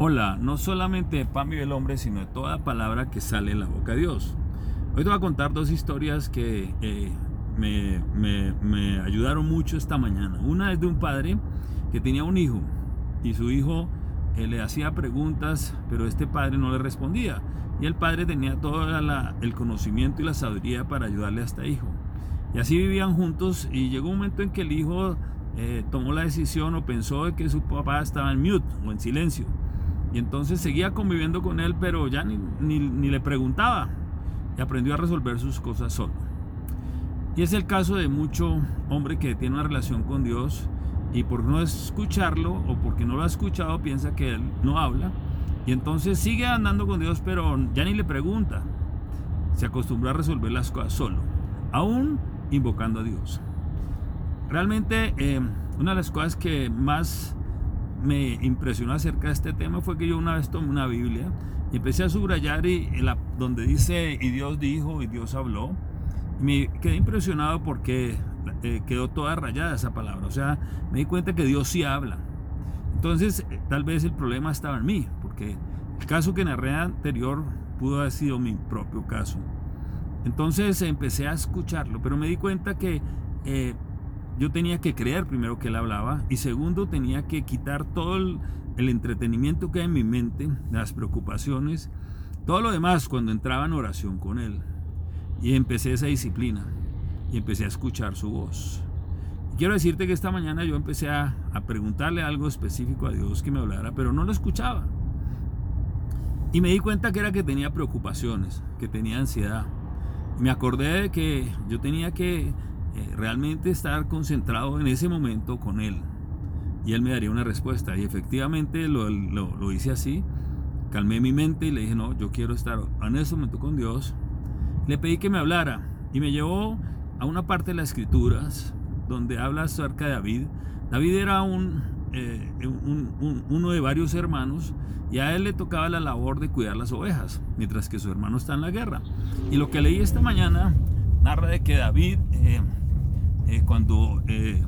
Hola, no solamente de pan vive el hombre, sino de toda palabra que sale en la boca de Dios. Hoy te voy a contar dos historias que eh, me, ayudaron mucho esta mañana. Una es de un padre que tenía un hijo y su hijo eh, le hacía preguntas, pero este padre no le respondía. Y el padre tenía todo el conocimiento y la sabiduría para ayudarle a este hijo. Y así vivían juntos y llegó un momento en que el hijo eh, tomó la decisión o pensó que su papá estaba en mute o en silencio y entonces seguía conviviendo con él, pero ya ni, ni, le preguntaba. Y aprendió a resolver sus cosas solo. Y es el caso de mucho hombre que tiene una relación con Dios y por no escucharlo o porque no lo ha escuchado piensa que él no habla. Y entonces sigue andando con Dios, pero ya ni le pregunta. Se acostumbró a resolver las cosas solo, aún invocando a Dios. Realmente eh, una de las cosas que más me impresionó acerca de este tema fue que yo una vez tomé una Biblia y empecé a subrayar y, la, donde dice y Dios dijo y Dios habló. Me quedé impresionado porque eh, quedó toda rayada esa palabra. O sea, me di cuenta que Dios sí habla. Entonces, eh, tal vez el problema estaba en mí, porque el caso que narré anterior pudo haber sido mi propio caso. Entonces empecé a escucharlo, pero me di cuenta que eh, yo tenía que creer primero que él hablaba y segundo tenía que quitar todo el, entretenimiento que hay en mi mente, las preocupaciones, todo lo demás cuando entraba en oración con él. Y empecé esa disciplina y empecé a escuchar su voz. quiero decirte que esta mañana yo empecé a, a preguntarle algo específico a Dios que me hablara, pero no lo escuchaba. Y me di cuenta que era que tenía preocupaciones, que tenía ansiedad. me acordé de que yo tenía que eh, realmente estar concentrado en ese momento con Él. Y Él me daría una respuesta. Y efectivamente lo, lo, hice así. Calmé mi mente y le dije, no, yo quiero estar en ese momento con Dios. Le pedí que me hablara y me llevó a una parte de las escrituras donde habla acerca de David. David era un, eh, uno de varios hermanos y a él le tocaba la labor de cuidar las ovejas, mientras que su hermano está en la guerra. Y lo que leí esta mañana narra de que David eh, eh, cuando eh,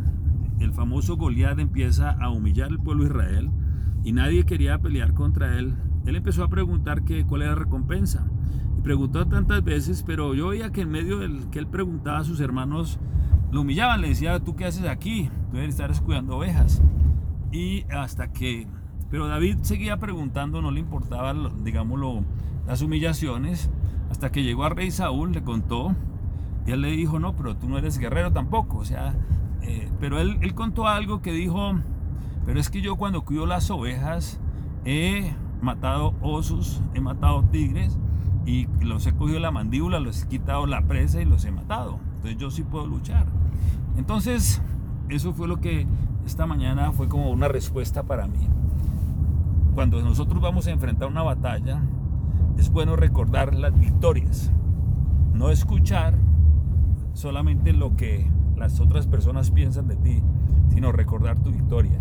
el famoso Goliat empieza a humillar al pueblo de Israel y nadie quería pelear contra él, él empezó a preguntar que, cuál era la recompensa. Y preguntó tantas veces, pero yo veía que en medio del que él preguntaba a sus hermanos, lo humillaban, le decía, ¿tú qué haces aquí? Tú debes estar cuidando ovejas. Y hasta que, pero David seguía preguntando, no le importaba, digámoslo, las humillaciones, hasta que llegó a rey Saúl, le contó y le dijo, no, pero tú no eres guerrero tampoco. O sea, eh, pero él, él contó algo que dijo, pero es que yo cuando cuido las ovejas he matado osos, he matado tigres y los he cogido la mandíbula, los he quitado la presa y los he matado. Entonces yo sí puedo luchar. Entonces, eso fue lo que esta mañana fue como una respuesta para mí. Cuando nosotros vamos a enfrentar una batalla, es bueno recordar las victorias, no escuchar solamente lo que las otras personas piensan de ti, sino recordar tu victoria.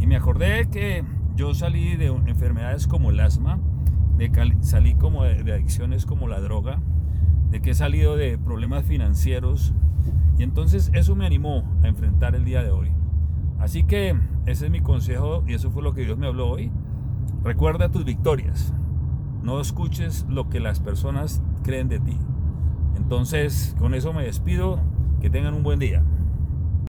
Y me acordé que yo salí de enfermedades como el asma, de salí como de, de adicciones como la droga, de que he salido de problemas financieros y entonces eso me animó a enfrentar el día de hoy. Así que ese es mi consejo y eso fue lo que Dios me habló hoy. Recuerda tus victorias. No escuches lo que las personas creen de ti. Entonces, con eso me despido. Que tengan un buen día.